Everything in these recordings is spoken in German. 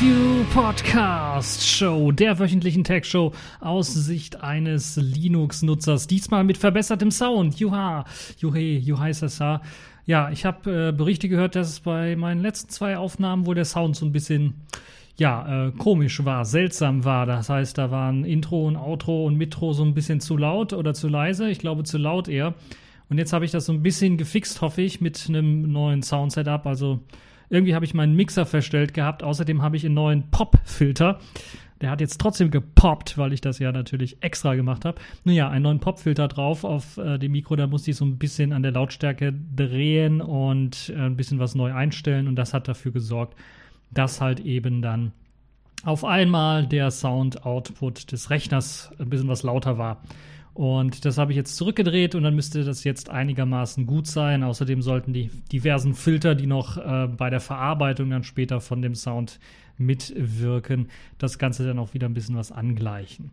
TechView Podcast Show, der wöchentlichen Tech Show aus Sicht eines Linux-Nutzers. Diesmal mit verbessertem Sound. Juha, juhe, juhai sasa. Ja, ich habe äh, Berichte gehört, dass bei meinen letzten zwei Aufnahmen wohl der Sound so ein bisschen ja, äh, komisch war, seltsam war. Das heißt, da waren Intro und Outro und Mitro so ein bisschen zu laut oder zu leise. Ich glaube, zu laut eher. Und jetzt habe ich das so ein bisschen gefixt, hoffe ich, mit einem neuen Sound-Setup. Also irgendwie habe ich meinen Mixer verstellt gehabt. Außerdem habe ich einen neuen Pop-Filter. Der hat jetzt trotzdem gepoppt, weil ich das ja natürlich extra gemacht habe. Nun ja, einen neuen Popfilter drauf auf äh, dem Mikro. Da musste ich so ein bisschen an der Lautstärke drehen und äh, ein bisschen was neu einstellen. Und das hat dafür gesorgt, dass halt eben dann auf einmal der Sound-Output des Rechners ein bisschen was lauter war. Und das habe ich jetzt zurückgedreht und dann müsste das jetzt einigermaßen gut sein. Außerdem sollten die diversen Filter, die noch äh, bei der Verarbeitung dann später von dem Sound mitwirken, das Ganze dann auch wieder ein bisschen was angleichen.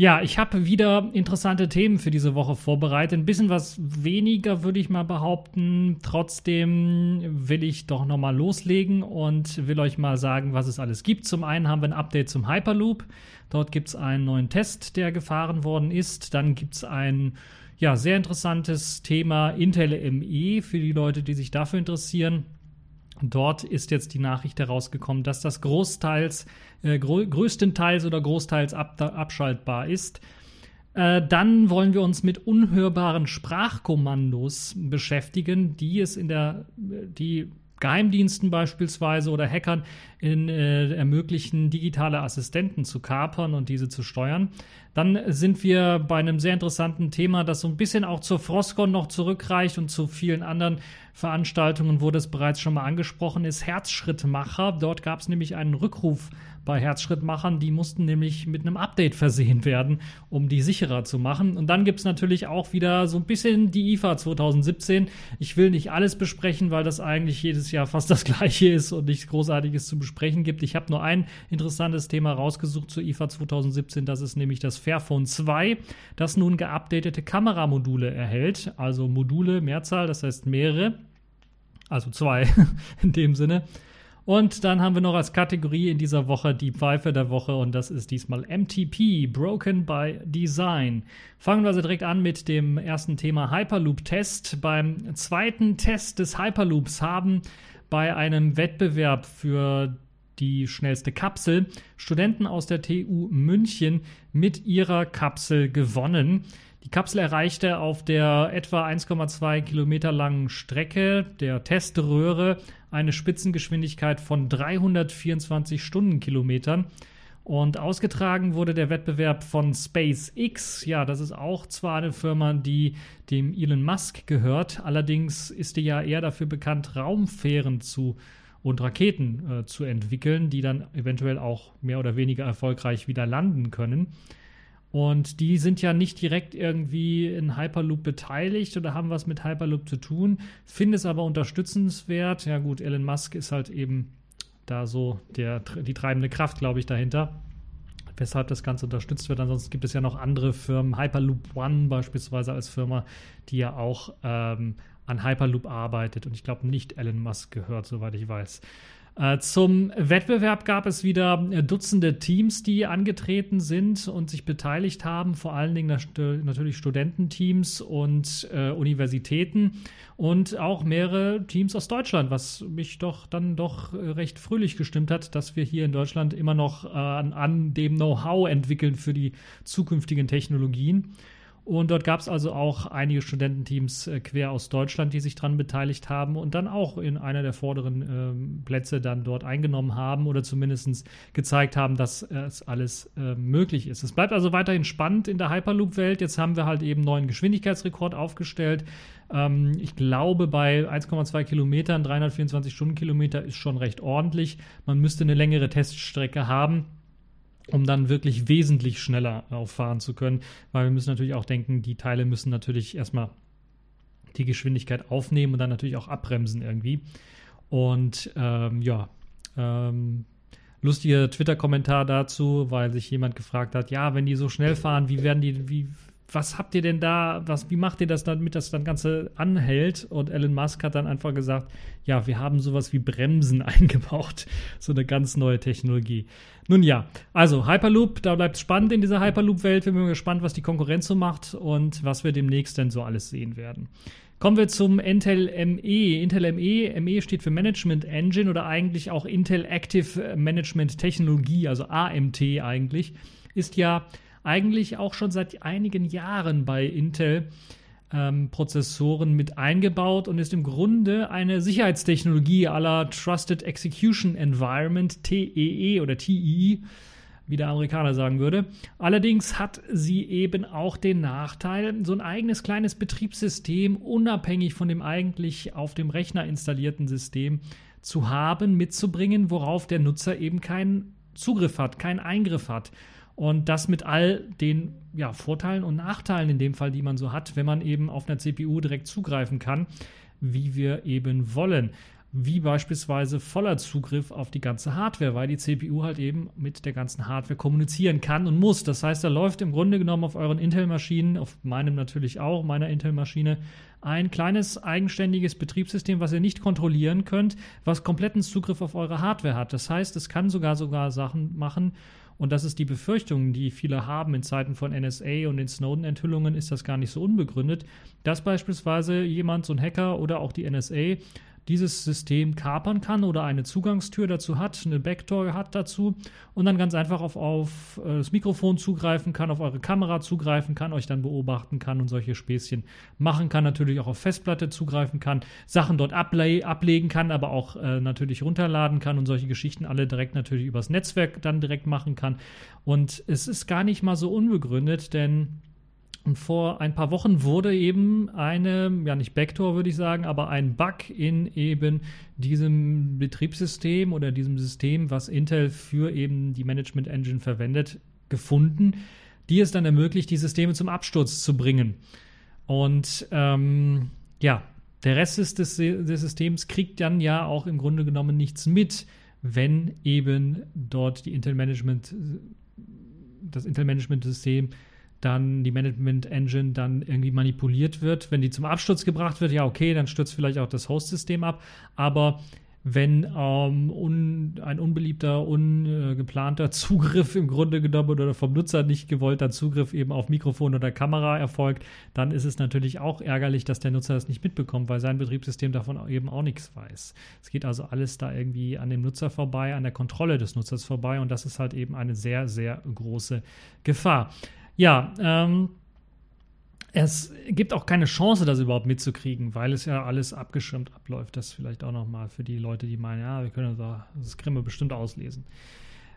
Ja, ich habe wieder interessante Themen für diese Woche vorbereitet. Ein bisschen was weniger, würde ich mal behaupten. Trotzdem will ich doch nochmal loslegen und will euch mal sagen, was es alles gibt. Zum einen haben wir ein Update zum Hyperloop. Dort gibt es einen neuen Test, der gefahren worden ist. Dann gibt es ein ja, sehr interessantes Thema Intel ME für die Leute, die sich dafür interessieren. Dort ist jetzt die Nachricht herausgekommen, dass das großteils, äh, grö größtenteils oder großteils ab abschaltbar ist. Äh, dann wollen wir uns mit unhörbaren Sprachkommandos beschäftigen, die es in der, die Geheimdiensten beispielsweise oder Hackern in, äh, ermöglichen, digitale Assistenten zu kapern und diese zu steuern. Dann sind wir bei einem sehr interessanten Thema, das so ein bisschen auch zur Frostcon noch zurückreicht und zu vielen anderen Veranstaltungen, wo das bereits schon mal angesprochen ist. Herzschrittmacher. Dort gab es nämlich einen Rückruf bei Herzschrittmachern. Die mussten nämlich mit einem Update versehen werden, um die sicherer zu machen. Und dann gibt es natürlich auch wieder so ein bisschen die IFA 2017. Ich will nicht alles besprechen, weil das eigentlich jedes Jahr fast das gleiche ist und nichts Großartiges zu besprechen gibt. Ich habe nur ein interessantes Thema rausgesucht zur IFA 2017. Das ist nämlich das Fairphone 2, das nun geupdatete Kameramodule erhält. Also Module, Mehrzahl, das heißt mehrere also zwei in dem Sinne. Und dann haben wir noch als Kategorie in dieser Woche die Pfeife der Woche und das ist diesmal MTP, Broken by Design. Fangen wir also direkt an mit dem ersten Thema Hyperloop-Test. Beim zweiten Test des Hyperloops haben bei einem Wettbewerb für die schnellste Kapsel Studenten aus der TU München mit ihrer Kapsel gewonnen. Die Kapsel erreichte auf der etwa 1,2 Kilometer langen Strecke der Teströhre eine Spitzengeschwindigkeit von 324 Stundenkilometern. Und ausgetragen wurde der Wettbewerb von SpaceX. Ja, das ist auch zwar eine Firma, die dem Elon Musk gehört, allerdings ist die ja eher dafür bekannt, Raumfähren zu und Raketen äh, zu entwickeln, die dann eventuell auch mehr oder weniger erfolgreich wieder landen können. Und die sind ja nicht direkt irgendwie in Hyperloop beteiligt oder haben was mit Hyperloop zu tun, finde es aber unterstützenswert. Ja gut, Elon Musk ist halt eben da so der, die treibende Kraft, glaube ich, dahinter, weshalb das Ganze unterstützt wird. Ansonsten gibt es ja noch andere Firmen, Hyperloop One beispielsweise als Firma, die ja auch ähm, an Hyperloop arbeitet und ich glaube nicht Elon Musk gehört, soweit ich weiß. Äh, zum Wettbewerb gab es wieder äh, Dutzende Teams, die angetreten sind und sich beteiligt haben, vor allen Dingen natürlich Studententeams und äh, Universitäten und auch mehrere Teams aus Deutschland, was mich doch dann doch äh, recht fröhlich gestimmt hat, dass wir hier in Deutschland immer noch äh, an, an dem Know-how entwickeln für die zukünftigen Technologien. Und dort gab es also auch einige Studententeams äh, quer aus Deutschland, die sich daran beteiligt haben und dann auch in einer der vorderen äh, Plätze dann dort eingenommen haben oder zumindest gezeigt haben, dass es alles äh, möglich ist. Es bleibt also weiterhin spannend in der Hyperloop-Welt. Jetzt haben wir halt eben neuen Geschwindigkeitsrekord aufgestellt. Ähm, ich glaube, bei 1,2 Kilometern, 324 Stundenkilometer ist schon recht ordentlich. Man müsste eine längere Teststrecke haben um dann wirklich wesentlich schneller auffahren zu können, weil wir müssen natürlich auch denken, die Teile müssen natürlich erstmal die Geschwindigkeit aufnehmen und dann natürlich auch abbremsen irgendwie. Und ähm, ja, ähm, lustiger Twitter-Kommentar dazu, weil sich jemand gefragt hat, ja, wenn die so schnell fahren, wie werden die, wie was habt ihr denn da, was, wie macht ihr das, damit das dann Ganze anhält? Und Elon Musk hat dann einfach gesagt, ja, wir haben sowas wie Bremsen eingebaut. So eine ganz neue Technologie. Nun ja, also Hyperloop, da bleibt es spannend in dieser Hyperloop-Welt. Wir sind gespannt, was die Konkurrenz so macht und was wir demnächst denn so alles sehen werden. Kommen wir zum Intel ME. Intel ME, ME steht für Management Engine oder eigentlich auch Intel Active Management Technologie, also AMT eigentlich, ist ja eigentlich auch schon seit einigen Jahren bei Intel ähm, Prozessoren mit eingebaut und ist im Grunde eine Sicherheitstechnologie aller Trusted Execution Environment, TEE e oder TEE, wie der Amerikaner sagen würde. Allerdings hat sie eben auch den Nachteil, so ein eigenes kleines Betriebssystem unabhängig von dem eigentlich auf dem Rechner installierten System zu haben, mitzubringen, worauf der Nutzer eben keinen Zugriff hat, keinen Eingriff hat. Und das mit all den ja, Vorteilen und Nachteilen in dem Fall, die man so hat, wenn man eben auf einer CPU direkt zugreifen kann, wie wir eben wollen wie beispielsweise voller Zugriff auf die ganze Hardware, weil die CPU halt eben mit der ganzen Hardware kommunizieren kann und muss. Das heißt, da läuft im Grunde genommen auf euren Intel-Maschinen, auf meinem natürlich auch, meiner Intel-Maschine, ein kleines eigenständiges Betriebssystem, was ihr nicht kontrollieren könnt, was kompletten Zugriff auf eure Hardware hat. Das heißt, es kann sogar sogar Sachen machen, und das ist die Befürchtung, die viele haben in Zeiten von NSA und den Snowden-Enthüllungen, ist das gar nicht so unbegründet, dass beispielsweise jemand, so ein Hacker oder auch die NSA, dieses System kapern kann oder eine Zugangstür dazu hat, eine Backdoor hat dazu und dann ganz einfach auf, auf äh, das Mikrofon zugreifen kann, auf eure Kamera zugreifen kann, euch dann beobachten kann und solche Späßchen machen kann, natürlich auch auf Festplatte zugreifen kann, Sachen dort able ablegen kann, aber auch äh, natürlich runterladen kann und solche Geschichten alle direkt natürlich übers Netzwerk dann direkt machen kann. Und es ist gar nicht mal so unbegründet, denn und vor ein paar Wochen wurde eben eine, ja nicht Backdoor würde ich sagen, aber ein Bug in eben diesem Betriebssystem oder diesem System, was Intel für eben die Management Engine verwendet, gefunden, die es dann ermöglicht, die Systeme zum Absturz zu bringen. Und ähm, ja, der Rest des, des, Systems kriegt dann ja auch im Grunde genommen nichts mit, wenn eben dort die Intel Management, das Intel Management System dann die Management Engine dann irgendwie manipuliert wird. Wenn die zum Absturz gebracht wird, ja, okay, dann stürzt vielleicht auch das Host-System ab. Aber wenn ähm, un, ein unbeliebter, ungeplanter Zugriff im Grunde genommen oder vom Nutzer nicht gewollter Zugriff eben auf Mikrofon oder Kamera erfolgt, dann ist es natürlich auch ärgerlich, dass der Nutzer das nicht mitbekommt, weil sein Betriebssystem davon eben auch nichts weiß. Es geht also alles da irgendwie an dem Nutzer vorbei, an der Kontrolle des Nutzers vorbei und das ist halt eben eine sehr, sehr große Gefahr. Ja, ähm, es gibt auch keine Chance, das überhaupt mitzukriegen, weil es ja alles abgeschirmt abläuft. Das vielleicht auch nochmal für die Leute, die meinen, ja, wir können das, wir bestimmt auslesen.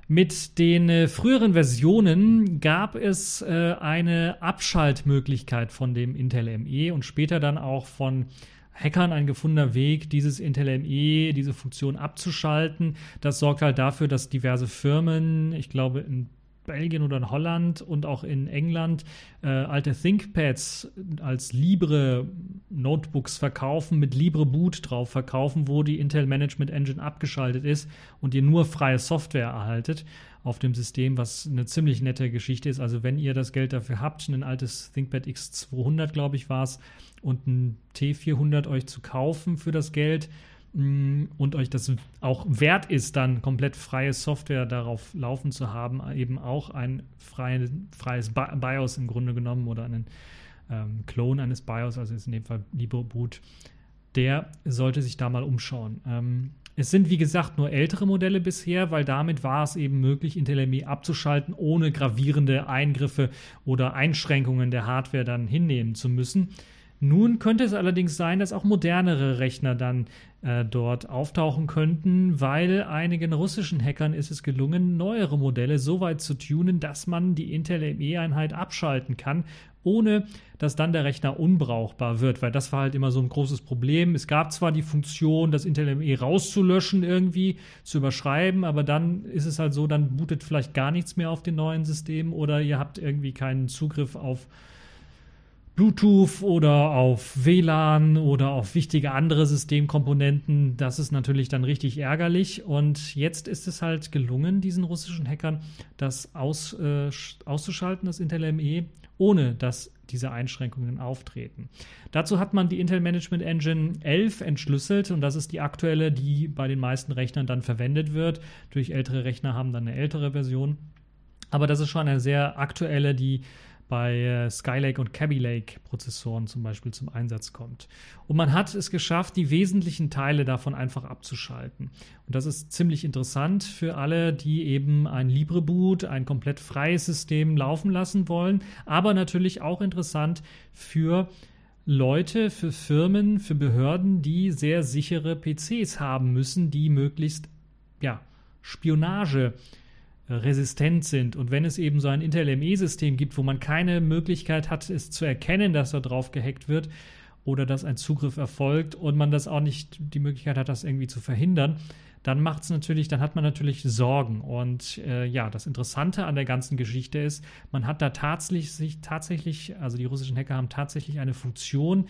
Mit den äh, früheren Versionen gab es äh, eine Abschaltmöglichkeit von dem Intel ME und später dann auch von Hackern ein gefundener Weg, dieses Intel ME, diese Funktion abzuschalten. Das sorgt halt dafür, dass diverse Firmen, ich glaube in Belgien oder in Holland und auch in England äh, alte ThinkPads als Libre Notebooks verkaufen, mit Libre Boot drauf verkaufen, wo die Intel Management Engine abgeschaltet ist und ihr nur freie Software erhaltet auf dem System, was eine ziemlich nette Geschichte ist. Also wenn ihr das Geld dafür habt, ein altes ThinkPad X200, glaube ich, war es, und ein T400 euch zu kaufen für das Geld, und euch das auch wert ist, dann komplett freie Software darauf laufen zu haben, eben auch ein freie, freies BIOS im Grunde genommen oder einen ähm, Clone eines BIOS, also ist in dem Fall LibreBoot, der sollte sich da mal umschauen. Ähm, es sind, wie gesagt, nur ältere Modelle bisher, weil damit war es eben möglich, Intel ME abzuschalten, ohne gravierende Eingriffe oder Einschränkungen der Hardware dann hinnehmen zu müssen. Nun könnte es allerdings sein, dass auch modernere Rechner dann äh, dort auftauchen könnten, weil einigen russischen Hackern ist es gelungen, neuere Modelle so weit zu tunen, dass man die Intel ME-Einheit abschalten kann, ohne dass dann der Rechner unbrauchbar wird, weil das war halt immer so ein großes Problem. Es gab zwar die Funktion, das Intel ME rauszulöschen irgendwie, zu überschreiben, aber dann ist es halt so, dann bootet vielleicht gar nichts mehr auf den neuen Systemen oder ihr habt irgendwie keinen Zugriff auf Bluetooth oder auf WLAN oder auf wichtige andere Systemkomponenten. Das ist natürlich dann richtig ärgerlich. Und jetzt ist es halt gelungen, diesen russischen Hackern das aus, äh, auszuschalten, das Intel ME, ohne dass diese Einschränkungen auftreten. Dazu hat man die Intel Management Engine 11 entschlüsselt und das ist die aktuelle, die bei den meisten Rechnern dann verwendet wird. Durch ältere Rechner haben dann eine ältere Version. Aber das ist schon eine sehr aktuelle, die bei äh, Skylake und Kaby Lake Prozessoren zum Beispiel zum Einsatz kommt. Und man hat es geschafft, die wesentlichen Teile davon einfach abzuschalten. Und das ist ziemlich interessant für alle, die eben ein LibreBoot, ein komplett freies System laufen lassen wollen, aber natürlich auch interessant für Leute, für Firmen, für Behörden, die sehr sichere PCs haben müssen, die möglichst ja, Spionage resistent sind. Und wenn es eben so ein Intel ME-System gibt, wo man keine Möglichkeit hat, es zu erkennen, dass da drauf gehackt wird oder dass ein Zugriff erfolgt und man das auch nicht die Möglichkeit hat, das irgendwie zu verhindern, dann macht natürlich, dann hat man natürlich Sorgen. Und äh, ja, das Interessante an der ganzen Geschichte ist, man hat da tatsächlich sich tatsächlich, also die russischen Hacker haben tatsächlich eine Funktion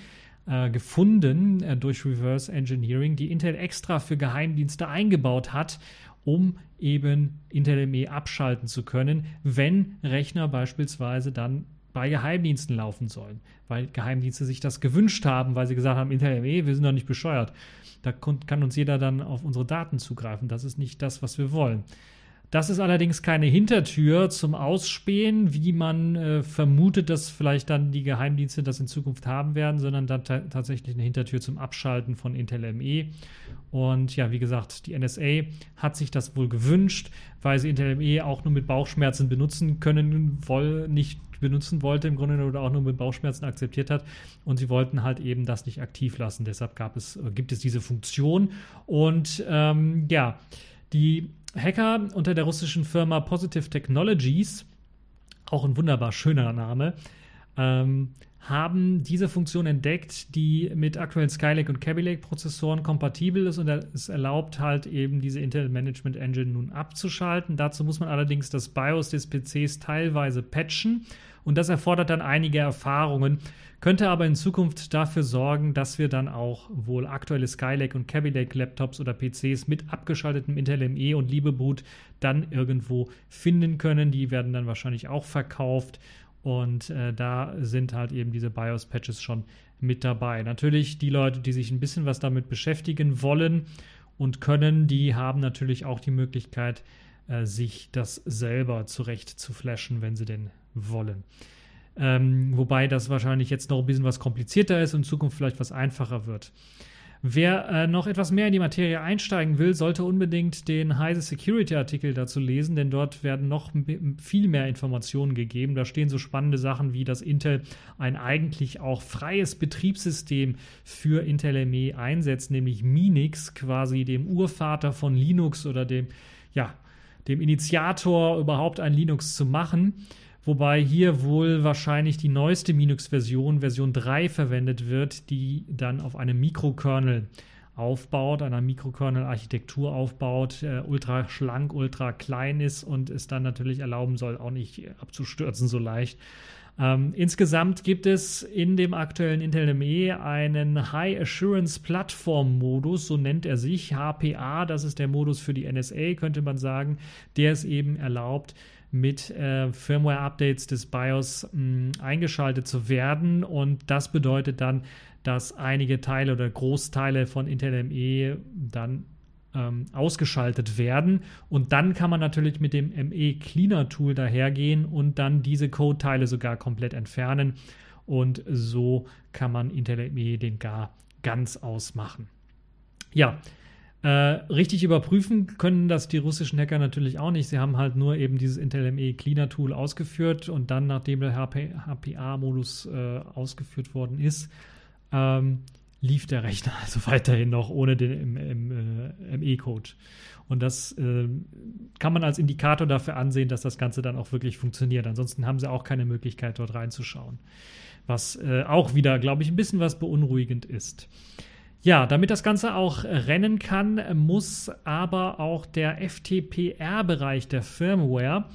äh, gefunden äh, durch Reverse Engineering, die Intel extra für Geheimdienste eingebaut hat, um eben Intel ME abschalten zu können, wenn Rechner beispielsweise dann bei Geheimdiensten laufen sollen, weil Geheimdienste sich das gewünscht haben, weil sie gesagt haben, Intel ME, wir sind doch nicht bescheuert. Da kann uns jeder dann auf unsere Daten zugreifen. Das ist nicht das, was wir wollen. Das ist allerdings keine Hintertür zum Ausspähen, wie man äh, vermutet, dass vielleicht dann die Geheimdienste das in Zukunft haben werden, sondern dann tatsächlich eine Hintertür zum Abschalten von Intel ME. Und ja, wie gesagt, die NSA hat sich das wohl gewünscht, weil sie Intel ME auch nur mit Bauchschmerzen benutzen können, woll, nicht benutzen wollte im Grunde oder auch nur mit Bauchschmerzen akzeptiert hat. Und sie wollten halt eben das nicht aktiv lassen. Deshalb gab es, äh, gibt es diese Funktion. Und ähm, ja, die Hacker unter der russischen Firma Positive Technologies, auch ein wunderbar schöner Name, ähm, haben diese Funktion entdeckt, die mit aktuellen Skylake und Kaby Lake Prozessoren kompatibel ist und es erlaubt halt eben diese Intel Management Engine nun abzuschalten. Dazu muss man allerdings das BIOS des PCs teilweise patchen und das erfordert dann einige Erfahrungen, könnte aber in Zukunft dafür sorgen, dass wir dann auch wohl aktuelle Skylake und Kaby Lake Laptops oder PCs mit abgeschaltetem Intel ME und Liebeboot dann irgendwo finden können. Die werden dann wahrscheinlich auch verkauft und äh, da sind halt eben diese BIOS-Patches schon mit dabei. Natürlich die Leute, die sich ein bisschen was damit beschäftigen wollen und können, die haben natürlich auch die Möglichkeit, äh, sich das selber zurecht zu flashen, wenn sie denn wollen. Ähm, wobei das wahrscheinlich jetzt noch ein bisschen was komplizierter ist und in Zukunft vielleicht was einfacher wird. Wer äh, noch etwas mehr in die Materie einsteigen will, sollte unbedingt den Heise Security Artikel dazu lesen, denn dort werden noch viel mehr Informationen gegeben. Da stehen so spannende Sachen wie, dass Intel ein eigentlich auch freies Betriebssystem für Intel ME einsetzt, nämlich Minix, quasi dem Urvater von Linux oder dem, ja, dem Initiator überhaupt ein Linux zu machen wobei hier wohl wahrscheinlich die neueste Linux-Version, Version 3, verwendet wird, die dann auf einem Mikrokernel aufbaut, einer Mikrokernel-Architektur aufbaut, äh, ultra schlank, ultra klein ist und es dann natürlich erlauben soll, auch nicht abzustürzen so leicht. Ähm, insgesamt gibt es in dem aktuellen Intel ME einen High Assurance Platform Modus, so nennt er sich, HPA, das ist der Modus für die NSA, könnte man sagen, der es eben erlaubt, mit äh, Firmware-Updates des BIOS mh, eingeschaltet zu werden. Und das bedeutet dann, dass einige Teile oder Großteile von Intel ME dann ähm, ausgeschaltet werden. Und dann kann man natürlich mit dem ME Cleaner Tool dahergehen und dann diese Code-Teile sogar komplett entfernen. Und so kann man Intel ME den gar ganz ausmachen. Ja, äh, richtig überprüfen können das die russischen Hacker natürlich auch nicht. Sie haben halt nur eben dieses Intel ME Cleaner Tool ausgeführt und dann, nachdem der HPA-Modus äh, ausgeführt worden ist, ähm, lief der Rechner also weiterhin noch ohne den ME-Code. Und das äh, kann man als Indikator dafür ansehen, dass das Ganze dann auch wirklich funktioniert. Ansonsten haben sie auch keine Möglichkeit, dort reinzuschauen. Was äh, auch wieder, glaube ich, ein bisschen was beunruhigend ist. Ja, damit das Ganze auch rennen kann, muss aber auch der FTPR-Bereich der Firmware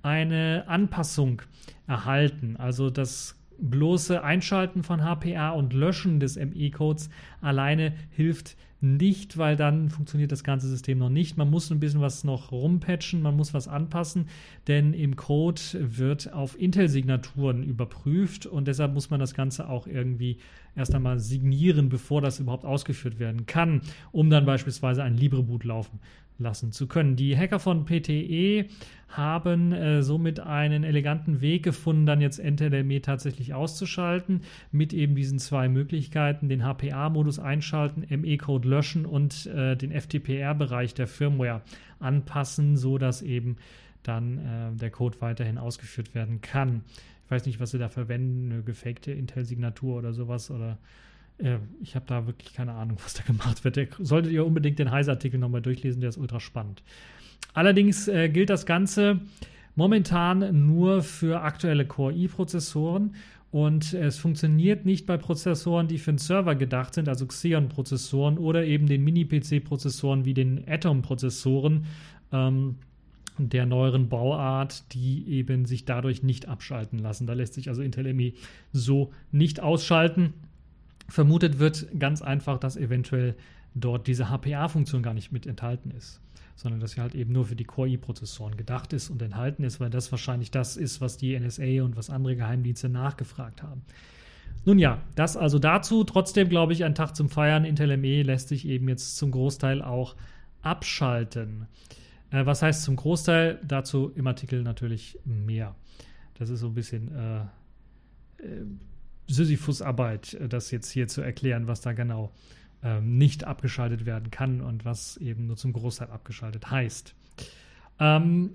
eine Anpassung erhalten. Also das bloße Einschalten von HPA und Löschen des ME-Codes alleine hilft nicht, weil dann funktioniert das ganze System noch nicht. Man muss ein bisschen was noch rumpatchen, man muss was anpassen, denn im Code wird auf Intel-Signaturen überprüft und deshalb muss man das Ganze auch irgendwie erst einmal signieren, bevor das überhaupt ausgeführt werden kann, um dann beispielsweise ein LibreBoot laufen lassen zu können. Die Hacker von PTE haben äh, somit einen eleganten Weg gefunden, dann jetzt NTLME tatsächlich auszuschalten, mit eben diesen zwei Möglichkeiten, den HPA-Modus einschalten, ME-Code löschen und äh, den FTPR-Bereich der Firmware anpassen, sodass eben dann äh, der Code weiterhin ausgeführt werden kann. Ich weiß nicht, was sie da verwenden, eine gefakte Intel-Signatur oder sowas oder äh, ich habe da wirklich keine Ahnung, was da gemacht wird. Der, solltet ihr unbedingt den Heise-Artikel nochmal durchlesen, der ist ultra spannend. Allerdings äh, gilt das Ganze momentan nur für aktuelle Core i-Prozessoren und es funktioniert nicht bei Prozessoren, die für den Server gedacht sind, also Xeon-Prozessoren oder eben den Mini-PC-Prozessoren wie den Atom-Prozessoren ähm, der neueren Bauart, die eben sich dadurch nicht abschalten lassen. Da lässt sich also Intel ME so nicht ausschalten. Vermutet wird ganz einfach, dass eventuell dort diese HPA-Funktion gar nicht mit enthalten ist, sondern dass sie halt eben nur für die Core-i-Prozessoren gedacht ist und enthalten ist, weil das wahrscheinlich das ist, was die NSA und was andere Geheimdienste nachgefragt haben. Nun ja, das also dazu. Trotzdem glaube ich, ein Tag zum Feiern. Intel ME lässt sich eben jetzt zum Großteil auch abschalten. Äh, was heißt zum Großteil? Dazu im Artikel natürlich mehr. Das ist so ein bisschen äh, äh, Sisyphus-Arbeit, äh, das jetzt hier zu erklären, was da genau ähm, nicht abgeschaltet werden kann und was eben nur zum Großteil abgeschaltet heißt. Ähm,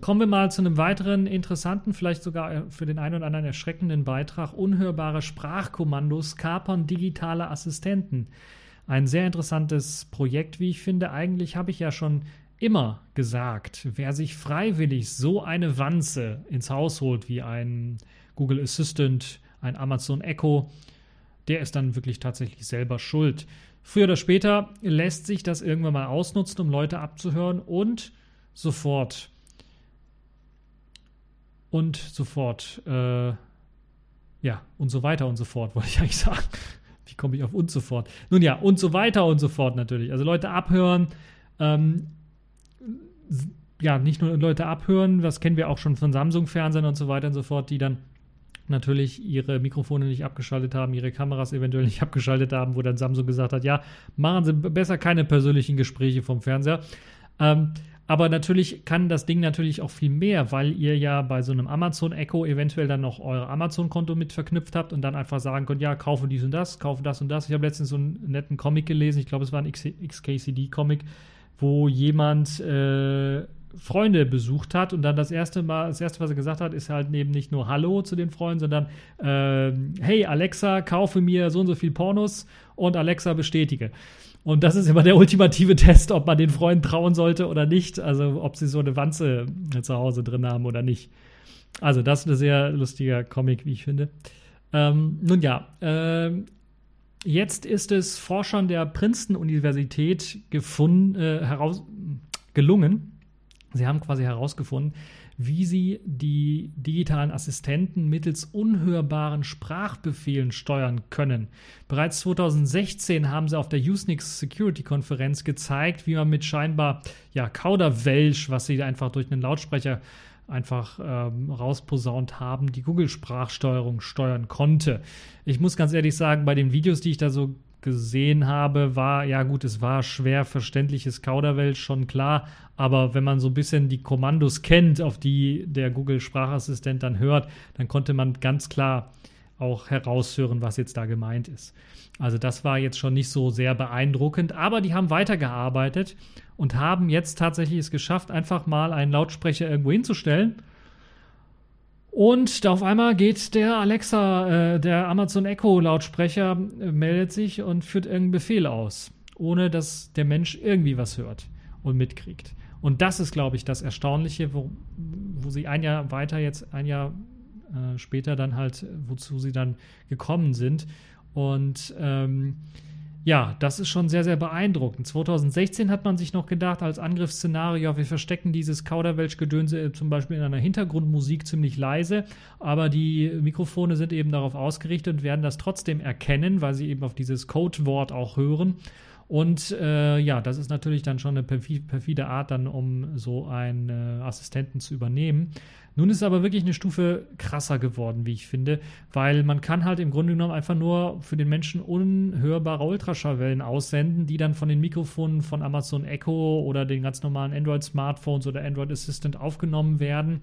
kommen wir mal zu einem weiteren interessanten, vielleicht sogar äh, für den einen oder anderen erschreckenden Beitrag. Unhörbare Sprachkommandos kapern digitale Assistenten. Ein sehr interessantes Projekt, wie ich finde. Eigentlich habe ich ja schon immer gesagt, wer sich freiwillig so eine Wanze ins Haus holt wie ein Google Assistant, ein Amazon Echo, der ist dann wirklich tatsächlich selber schuld. Früher oder später lässt sich das irgendwann mal ausnutzen, um Leute abzuhören und sofort und sofort, äh, ja, und so weiter und so fort, wollte ich eigentlich sagen. Wie komme ich auf und so fort? Nun ja, und so weiter und so fort natürlich. Also Leute abhören, ähm, ja, nicht nur Leute abhören, das kennen wir auch schon von Samsung-Fernsehen und so weiter und so fort, die dann natürlich ihre Mikrofone nicht abgeschaltet haben, ihre Kameras eventuell nicht abgeschaltet haben, wo dann Samsung gesagt hat, ja, machen Sie besser keine persönlichen Gespräche vom Fernseher. Ähm, aber natürlich kann das Ding natürlich auch viel mehr, weil ihr ja bei so einem Amazon Echo eventuell dann noch euer Amazon-Konto mit verknüpft habt und dann einfach sagen könnt, ja, kaufe dies und das, kaufe das und das. Ich habe letztens so einen netten Comic gelesen, ich glaube, es war ein XKCD-Comic, wo jemand äh, Freunde besucht hat und dann das erste Mal, das erste, was er gesagt hat, ist halt eben nicht nur Hallo zu den Freunden, sondern äh, Hey Alexa, kaufe mir so und so viel Pornos und Alexa bestätige. Und das ist immer der ultimative Test, ob man den Freunden trauen sollte oder nicht. Also ob sie so eine Wanze zu Hause drin haben oder nicht. Also das ist ein sehr lustiger Comic, wie ich finde. Ähm, nun ja, äh, jetzt ist es Forschern der Princeton-Universität gefunden, äh, heraus, gelungen, Sie haben quasi herausgefunden, wie sie die digitalen Assistenten mittels unhörbaren Sprachbefehlen steuern können. Bereits 2016 haben sie auf der Usenix Security Konferenz gezeigt, wie man mit scheinbar ja, Kauderwelsch, was sie einfach durch einen Lautsprecher einfach ähm, rausposaunt haben, die Google-Sprachsteuerung steuern konnte. Ich muss ganz ehrlich sagen, bei den Videos, die ich da so gesehen habe, war, ja gut, es war schwer verständliches Kauderwelsch, schon klar, aber wenn man so ein bisschen die Kommandos kennt, auf die der Google-Sprachassistent dann hört, dann konnte man ganz klar auch heraushören, was jetzt da gemeint ist. Also das war jetzt schon nicht so sehr beeindruckend, aber die haben weitergearbeitet und haben jetzt tatsächlich es geschafft, einfach mal einen Lautsprecher irgendwo hinzustellen und auf einmal geht der Alexa, äh, der Amazon Echo Lautsprecher, äh, meldet sich und führt irgendeinen Befehl aus, ohne dass der Mensch irgendwie was hört und mitkriegt. Und das ist, glaube ich, das Erstaunliche, wo, wo sie ein Jahr weiter, jetzt ein Jahr äh, später dann halt, wozu sie dann gekommen sind. Und ähm, ja, das ist schon sehr, sehr beeindruckend. 2016 hat man sich noch gedacht, als Angriffsszenario, wir verstecken dieses Kauderwelsch-Gedönse äh, zum Beispiel in einer Hintergrundmusik ziemlich leise, aber die Mikrofone sind eben darauf ausgerichtet und werden das trotzdem erkennen, weil sie eben auf dieses Codewort auch hören Und äh, ja, das ist natürlich dann schon eine perfide Art, dann um so einen äh, Assistenten zu übernehmen. Nun ist aber wirklich eine Stufe krasser geworden, wie ich finde, weil man kann halt im Grunde genommen einfach nur für den Menschen unhörbare Ultraschallwellen aussenden, die dann von den Mikrofonen von Amazon Echo oder den ganz normalen Android-Smartphones oder Android Assistant aufgenommen werden,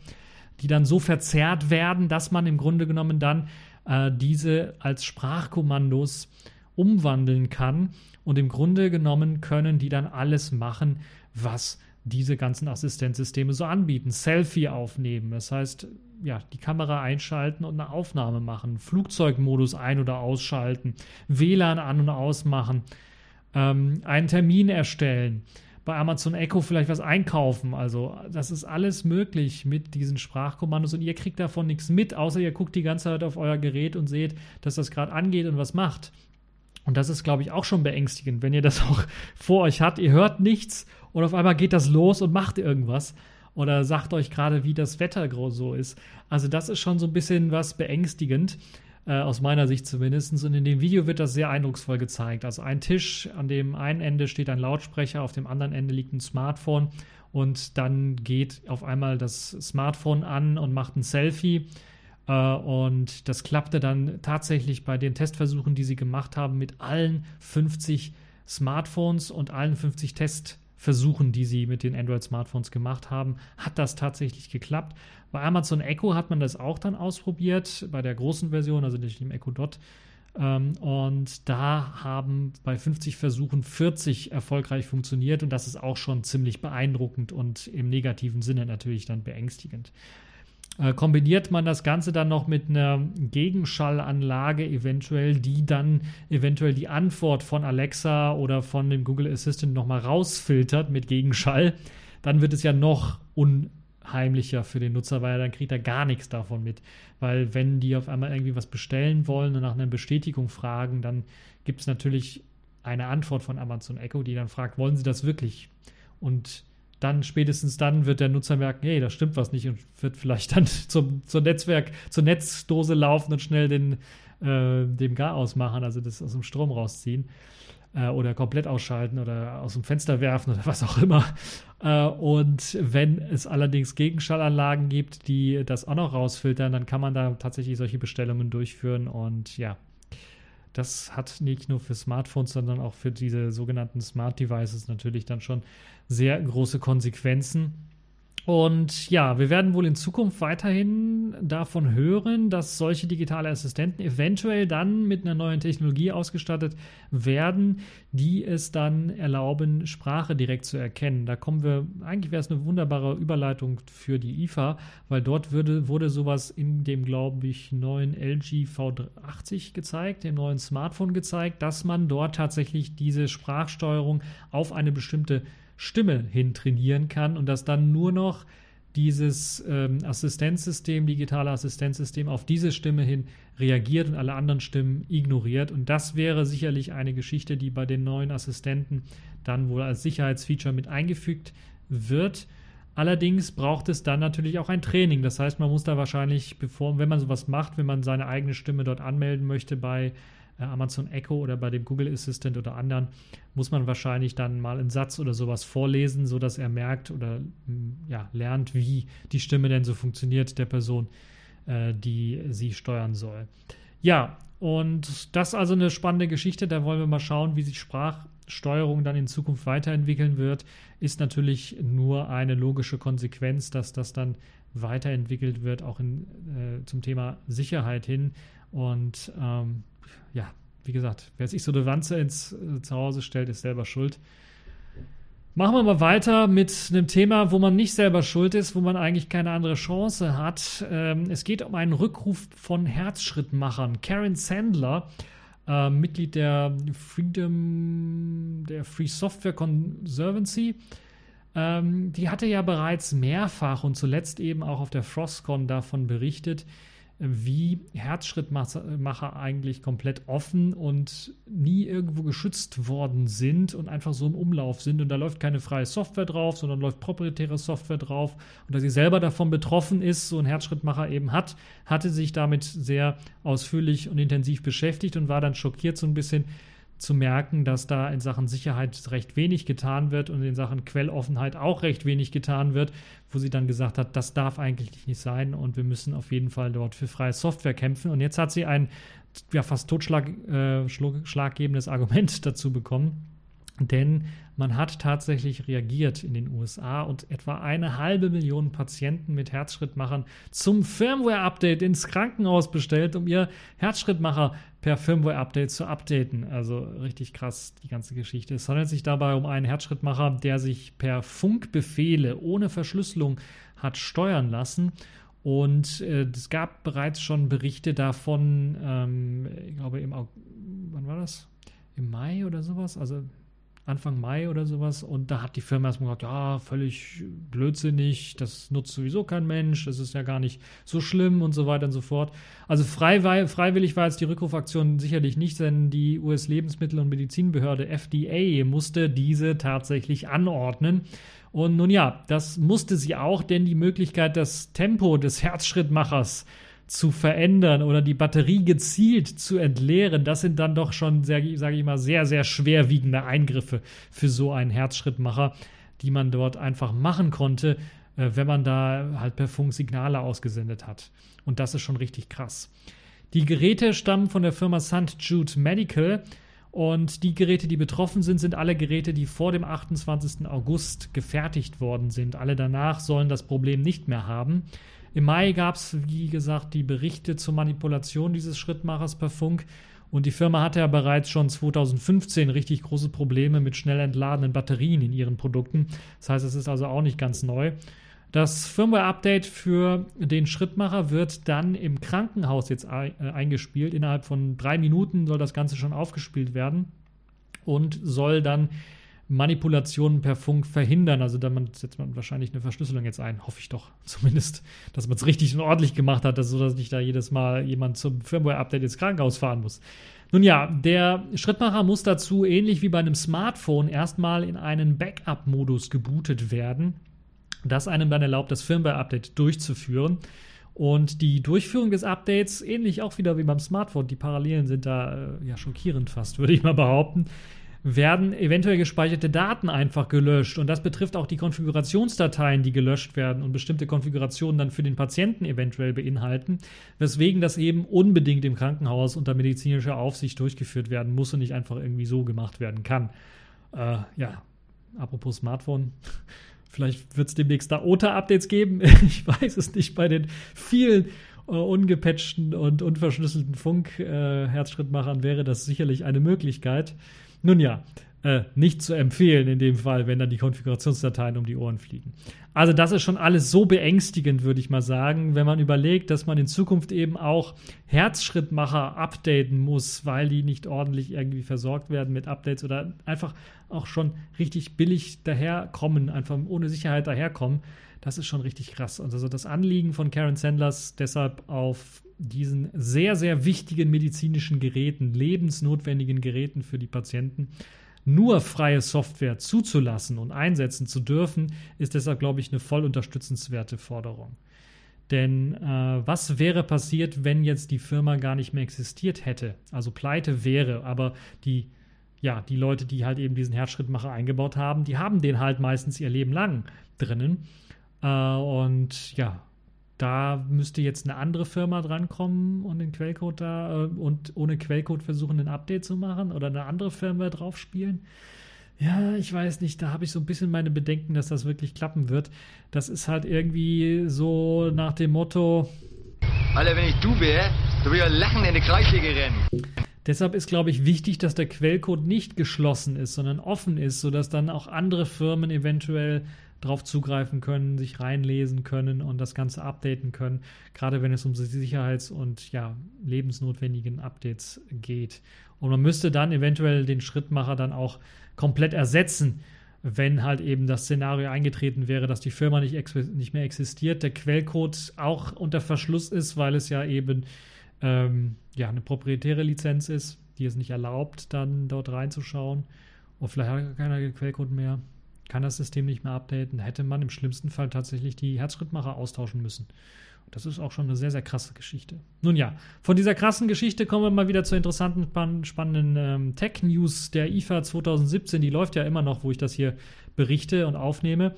die dann so verzerrt werden, dass man im Grunde genommen dann äh, diese als Sprachkommandos umwandeln kann. Und im Grunde genommen können die dann alles machen, was diese ganzen Assistenzsysteme so anbieten. Selfie aufnehmen, das heißt, ja, die Kamera einschalten und eine Aufnahme machen, Flugzeugmodus ein- oder ausschalten, WLAN an- und ausmachen, ähm, einen Termin erstellen, bei Amazon Echo vielleicht was einkaufen. Also, das ist alles möglich mit diesen Sprachkommandos und ihr kriegt davon nichts mit, außer ihr guckt die ganze Zeit auf euer Gerät und seht, dass das gerade angeht und was macht. Und das ist, glaube ich, auch schon beängstigend, wenn ihr das auch vor euch habt. Ihr hört nichts und auf einmal geht das los und macht irgendwas. Oder sagt euch gerade, wie das Wetter so ist. Also, das ist schon so ein bisschen was beängstigend, äh, aus meiner Sicht zumindest. Und in dem Video wird das sehr eindrucksvoll gezeigt. Also, ein Tisch, an dem einen Ende steht ein Lautsprecher, auf dem anderen Ende liegt ein Smartphone. Und dann geht auf einmal das Smartphone an und macht ein Selfie und das klappte dann tatsächlich bei den Testversuchen, die sie gemacht haben, mit allen 50 Smartphones und allen 50 Testversuchen, die sie mit den Android-Smartphones gemacht haben, hat das tatsächlich geklappt. Bei Amazon Echo hat man das auch dann ausprobiert, bei der großen Version, also dem Echo Dot. Ähm, und da haben bei 50 Versuchen 40 erfolgreich funktioniert und das ist auch schon ziemlich beeindruckend und im negativen Sinne natürlich dann beängstigend. Äh, kombiniert man das Ganze dann noch mit einer Gegenschallanlage eventuell, die dann eventuell die Antwort von Alexa oder von dem Google Assistant nochmal rausfiltert mit Gegenschall, dann wird es ja noch unheimlicher für den Nutzer, weil dann kriegt er gar nichts davon mit. Weil wenn die auf einmal irgendwie was bestellen wollen und nach einer Bestätigung fragen, dann gibt es natürlich eine Antwort von Amazon Echo, die dann fragt, wollen Sie das wirklich? Und dann spätestens dann wird der Nutzer merken, hey, da stimmt was nicht und wird vielleicht dann zum, zum Netzwerk, zur Netzdose laufen und schnell den, äh, dem Gar ausmachen, also das aus dem Strom rausziehen äh, oder komplett ausschalten oder aus dem Fenster werfen oder was auch immer. Äh, und wenn es allerdings Gegenschallanlagen gibt, die das auch noch rausfiltern, dann kann man da tatsächlich solche Bestellungen durchführen und ja, das hat nicht nur für Smartphones, sondern auch für diese sogenannten Smart Devices natürlich dann schon sehr große Konsequenzen. Und ja, wir werden wohl in Zukunft weiterhin davon hören, dass solche digitale Assistenten eventuell dann mit einer neuen Technologie ausgestattet werden, die es dann erlauben, Sprache direkt zu erkennen. Da kommen wir, eigentlich wäre es eine wunderbare Überleitung für die IFA, weil dort würde, wurde sowas in dem, glaube ich, neuen LG V80 gezeigt, dem neuen Smartphone gezeigt, dass man dort tatsächlich diese Sprachsteuerung auf eine bestimmte Stimme hin trainieren kann und dass dann nur noch dieses ähm, Assistenzsystem, digitale Assistenzsystem auf diese Stimme hin reagiert und alle anderen Stimmen ignoriert. Und das wäre sicherlich eine Geschichte, die bei den neuen Assistenten dann wohl als Sicherheitsfeature mit eingefügt wird. Allerdings braucht es dann natürlich auch ein Training. Das heißt, man muss da wahrscheinlich, bevor, wenn man sowas macht, wenn man seine eigene Stimme dort anmelden möchte bei Amazon Echo oder bei dem Google Assistant oder anderen, muss man wahrscheinlich dann mal einen Satz oder sowas vorlesen, sodass er merkt oder mm, ja, lernt, wie die Stimme denn so funktioniert der Person, äh, die sie steuern soll. Ja, und das ist also eine spannende Geschichte. Da wollen wir mal schauen, wie sich Sprachsteuerung dann in Zukunft weiterentwickeln wird. Ist natürlich nur eine logische Konsequenz, dass das dann weiterentwickelt wird, auch in, äh, zum Thema Sicherheit hin. Und ähm, ja, wie gesagt, wer sich so eine Wanze ins äh, Zuhause stellt, ist selber schuld. Machen wir mal weiter mit einem Thema, wo man nicht selber schuld ist, wo man eigentlich keine andere Chance hat. Ähm, es geht um einen Rückruf von Herzschrittmachern. Karen Sandler, äh, Mitglied der Freedom, der Free Software Conservancy, ähm, die hatte ja bereits mehrfach und zuletzt eben auch auf der Frostcon davon berichtet, wie Herzschrittmacher eigentlich komplett offen und nie irgendwo geschützt worden sind und einfach so im Umlauf sind. Und da läuft keine freie Software drauf, sondern läuft proprietäre Software drauf. Und dass sie selber davon betroffen ist, so ein Herzschrittmacher eben hat, hatte sich damit sehr ausführlich und intensiv beschäftigt und war dann schockiert so ein bisschen zu merken, dass da in Sachen Sicherheit recht wenig getan wird und in Sachen Quelloffenheit auch recht wenig getan wird, wo sie dann gesagt hat, das darf eigentlich nicht sein und wir müssen auf jeden Fall dort für freie Software kämpfen. Und jetzt hat sie ein ja, fast totschlaggebendes äh, Argument dazu bekommen denn man hat tatsächlich reagiert in den USA und etwa eine halbe Million Patienten mit Herzschrittmachern zum Firmware-Update ins Krankenhaus bestellt, um ihr Herzschrittmacher per Firmware-Update zu updaten. Also richtig krass, die ganze Geschichte. Es handelt sich dabei um einen Herzschrittmacher, der sich per Funkbefehle ohne Verschlüsselung hat steuern lassen. Und äh, es gab bereits schon Berichte davon, ähm, ich glaube, im, wann war das? Im Mai oder sowas? Also Anfang Mai oder sowas. Und da hat die Firma erstmal gesagt, ja, völlig blödsinnig, das nutzt sowieso kein Mensch, das ist ja gar nicht so schlimm und so weiter und so fort. Also frei, freiwillig war jetzt die Rückrufaktion sicherlich nicht, denn die US-Lebensmittel- und Medizinbehörde FDA musste diese tatsächlich anordnen. Und nun ja, das musste sie auch, denn die Möglichkeit, das Tempo des Herzschrittmachers zu verändern oder die Batterie gezielt zu entleeren, das sind dann doch schon, sage ich mal, sehr, sehr schwerwiegende Eingriffe für so einen Herzschrittmacher, die man dort einfach machen konnte, äh, wenn man da halt per Funk Signale ausgesendet hat. Und das ist schon richtig krass. Die Geräte stammen von der Firma St. Jude Medical. Und die Geräte, die betroffen sind, sind alle Geräte, die vor dem 28. August gefertigt worden sind. Alle danach sollen das Problem nicht mehr haben. Im Mai gab es, wie gesagt, die Berichte zur Manipulation dieses Schrittmachers per Funk. Und die Firma hatte ja bereits schon 2015 richtig große Probleme mit schnell entladenen Batterien in ihren Produkten. Das heißt, es ist also auch nicht ganz neu. Das Firmware-Update für den Schrittmacher wird dann im Krankenhaus jetzt äh, eingespielt. Innerhalb von drei Minuten soll das Ganze schon aufgespielt werden und soll dann Manipulationen per Funk verhindern. Also da man setzt man wahrscheinlich eine Verschlüsselung jetzt ein, hoffe ich doch zumindest, dass man es richtig und ordentlich gemacht hat, so dass nicht da jedes Mal jemand zum Firmware-Update ins Krankenhaus fahren muss. Nun ja, der Schrittmacher muss dazu ähnlich wie bei einem Smartphone erstmal in einen Backup-Modus gebootet werden, das einem dann erlaubt, das Firmware-Update durchzuführen. Und die Durchführung des Updates, ähnlich auch wieder wie beim Smartphone, die Parallelen sind da äh, ja schockierend fast, würde ich mal behaupten, werden eventuell gespeicherte Daten einfach gelöscht. Und das betrifft auch die Konfigurationsdateien, die gelöscht werden und bestimmte Konfigurationen dann für den Patienten eventuell beinhalten, weswegen das eben unbedingt im Krankenhaus unter medizinischer Aufsicht durchgeführt werden muss und nicht einfach irgendwie so gemacht werden kann. Äh, ja, apropos Smartphone. Vielleicht wird es demnächst da OTA-Updates geben. Ich weiß es nicht. Bei den vielen äh, ungepatchten und unverschlüsselten Funk-Herzschrittmachern äh, wäre das sicherlich eine Möglichkeit. Nun ja, äh, nicht zu empfehlen in dem Fall, wenn dann die Konfigurationsdateien um die Ohren fliegen. Also das ist schon alles so beängstigend, würde ich mal sagen, wenn man überlegt, dass man in Zukunft eben auch Herzschrittmacher updaten muss, weil die nicht ordentlich irgendwie versorgt werden mit Updates oder einfach auch schon richtig billig daherkommen, einfach ohne Sicherheit daherkommen. Das ist schon richtig krass. Also das Anliegen von Karen Sandlers deshalb auf diesen sehr, sehr wichtigen medizinischen Geräten, lebensnotwendigen Geräten für die Patienten, nur freie Software zuzulassen und einsetzen zu dürfen, ist deshalb, glaube ich, eine voll unterstützenswerte Forderung. Denn äh, was wäre passiert, wenn jetzt die Firma gar nicht mehr existiert hätte? Also pleite wäre, aber die, ja, die Leute, die halt eben diesen Herzschrittmacher eingebaut haben, die haben den halt meistens ihr Leben lang drinnen. Äh, und ja, da müsste jetzt eine andere Firma drankommen und den Quellcode da äh, und ohne Quellcode versuchen, ein Update zu machen oder eine andere Firma drauf spielen. Ja, ich weiß nicht, da habe ich so ein bisschen meine Bedenken, dass das wirklich klappen wird. Das ist halt irgendwie so nach dem Motto. Alter, wenn ich du wäre, dann würde ich lachen in die Kreissäge rennen. Deshalb ist, glaube ich, wichtig, dass der Quellcode nicht geschlossen ist, sondern offen ist, sodass dann auch andere Firmen eventuell drauf zugreifen können, sich reinlesen können und das Ganze updaten können, gerade wenn es um Sicherheits- und ja, lebensnotwendigen Updates geht. Und man müsste dann eventuell den Schrittmacher dann auch komplett ersetzen, wenn halt eben das Szenario eingetreten wäre, dass die Firma nicht, nicht mehr existiert, der Quellcode auch unter Verschluss ist, weil es ja eben ähm, ja, eine proprietäre Lizenz ist, die es nicht erlaubt, dann dort reinzuschauen. Und vielleicht hat keiner Quellcode mehr kann das System nicht mehr updaten, hätte man im schlimmsten Fall tatsächlich die Herzschrittmacher austauschen müssen. Das ist auch schon eine sehr, sehr krasse Geschichte. Nun ja, von dieser krassen Geschichte kommen wir mal wieder zur interessanten, spannenden ähm, Tech-News der IFA 2017. Die läuft ja immer noch, wo ich das hier berichte und aufnehme.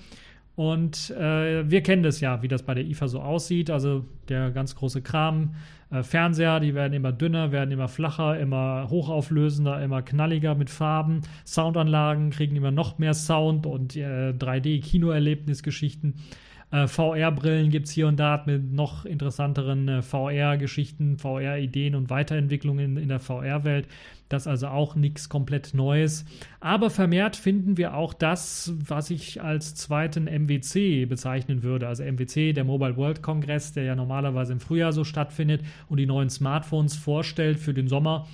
Und äh, wir kennen das ja, wie das bei der IFA so aussieht. Also der ganz große Kram. Äh, Fernseher, die werden immer dünner, werden immer flacher, immer hochauflösender, immer knalliger mit Farben. Soundanlagen kriegen immer noch mehr Sound und äh, 3D-Kinoerlebnisgeschichten. Äh, VR-Brillen gibt es hier und da mit noch interessanteren äh, VR-Geschichten, VR-Ideen und Weiterentwicklungen in, in der VR-Welt. Das ist also auch nichts komplett Neues. Aber vermehrt finden wir auch das, was ich als zweiten MWC bezeichnen würde. Also MWC, der Mobile World Congress, der ja normalerweise im Frühjahr so stattfindet und die neuen Smartphones vorstellt für den Sommer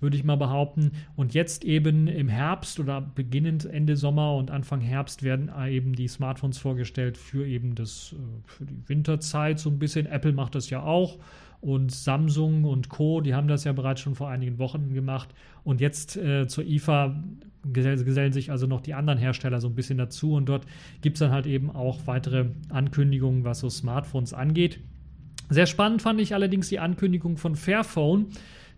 würde ich mal behaupten. Und jetzt eben im Herbst oder beginnend Ende Sommer und Anfang Herbst werden eben die Smartphones vorgestellt für eben das, äh, für die Winterzeit so ein bisschen. Apple macht das ja auch und Samsung und Co., die haben das ja bereits schon vor einigen Wochen gemacht. Und jetzt äh, zur IFA gesellen sich also noch die anderen Hersteller so ein bisschen dazu. Und dort gibt es dann halt eben auch weitere Ankündigungen, was so Smartphones angeht. Sehr spannend fand ich allerdings die Ankündigung von Fairphone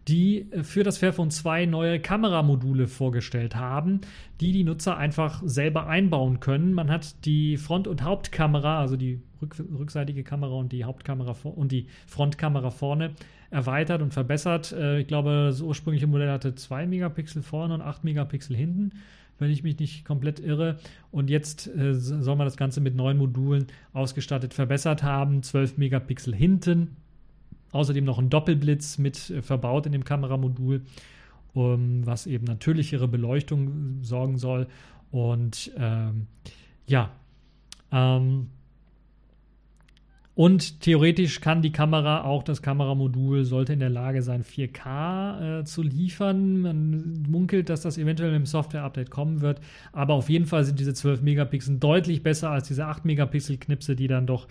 die äh, für das Fairphone 2 neue Kameramodule vorgestellt haben, die die Nutzer einfach selber einbauen können. Man hat die Front- und Hauptkamera, also die rückseitige Kamera und die Hauptkamera und die Frontkamera vorne erweitert und verbessert. Äh, ich glaube, das ursprüngliche Modell hatte 2 Megapixel vorne und 8 Megapixel hinten wenn ich mich nicht komplett irre. Und jetzt äh, soll man das Ganze mit neuen Modulen ausgestattet verbessert haben. 12 Megapixel hinten Außerdem noch ein Doppelblitz mit äh, verbaut in dem Kameramodul, um, was eben natürlichere Beleuchtung sorgen soll. Und ähm, ja, ähm, und theoretisch kann die Kamera, auch das Kameramodul, sollte in der Lage sein, 4K äh, zu liefern. Man munkelt, dass das eventuell im Software-Update kommen wird. Aber auf jeden Fall sind diese 12 Megapixel deutlich besser als diese 8 Megapixel-Knipse, die dann doch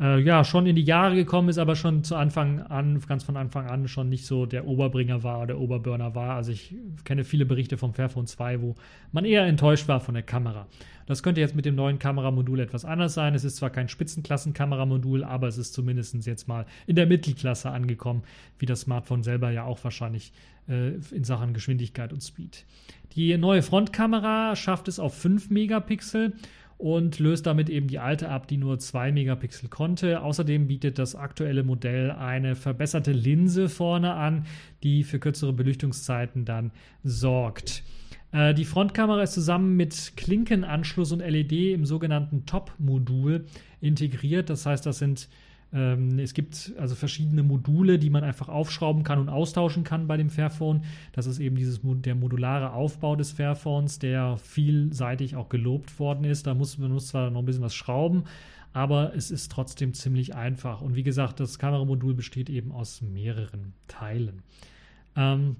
äh, ja, schon in die Jahre gekommen ist, aber schon zu Anfang an, ganz von Anfang an schon nicht so der Oberbringer war, der Oberburner war. Also ich kenne viele Berichte vom Fairphone 2, wo man eher enttäuscht war von der Kamera. Das könnte jetzt mit dem neuen Kameramodul etwas anders sein. Es ist zwar kein Spitzenklassen-Kameramodul, aber es ist zumindest jetzt mal in der Mittelklasse angekommen, wie das Smartphone selber ja auch wahrscheinlich äh, in Sachen Geschwindigkeit und Speed. Die neue Frontkamera schafft es auf 5 Megapixel und löst damit eben die alte ab, die nur 2 Megapixel konnte. Außerdem bietet das aktuelle Modell eine verbesserte Linse vorne an, die für kürzere Beleuchtungszeiten dann sorgt. Äh, die Frontkamera ist zusammen mit Klinkenanschluss und LED im sogenannten Top-Modul integriert. Das heißt, das sind ähm, es gibt also verschiedene Module, die man einfach aufschrauben kann und austauschen kann bei dem Fairphone. Das ist eben dieses, der modulare Aufbau des Fairphones, der vielseitig auch gelobt worden ist. Da muss man muss zwar noch ein bisschen was schrauben, aber es ist trotzdem ziemlich einfach. Und wie gesagt, das Kameramodul besteht eben aus mehreren Teilen. Ähm,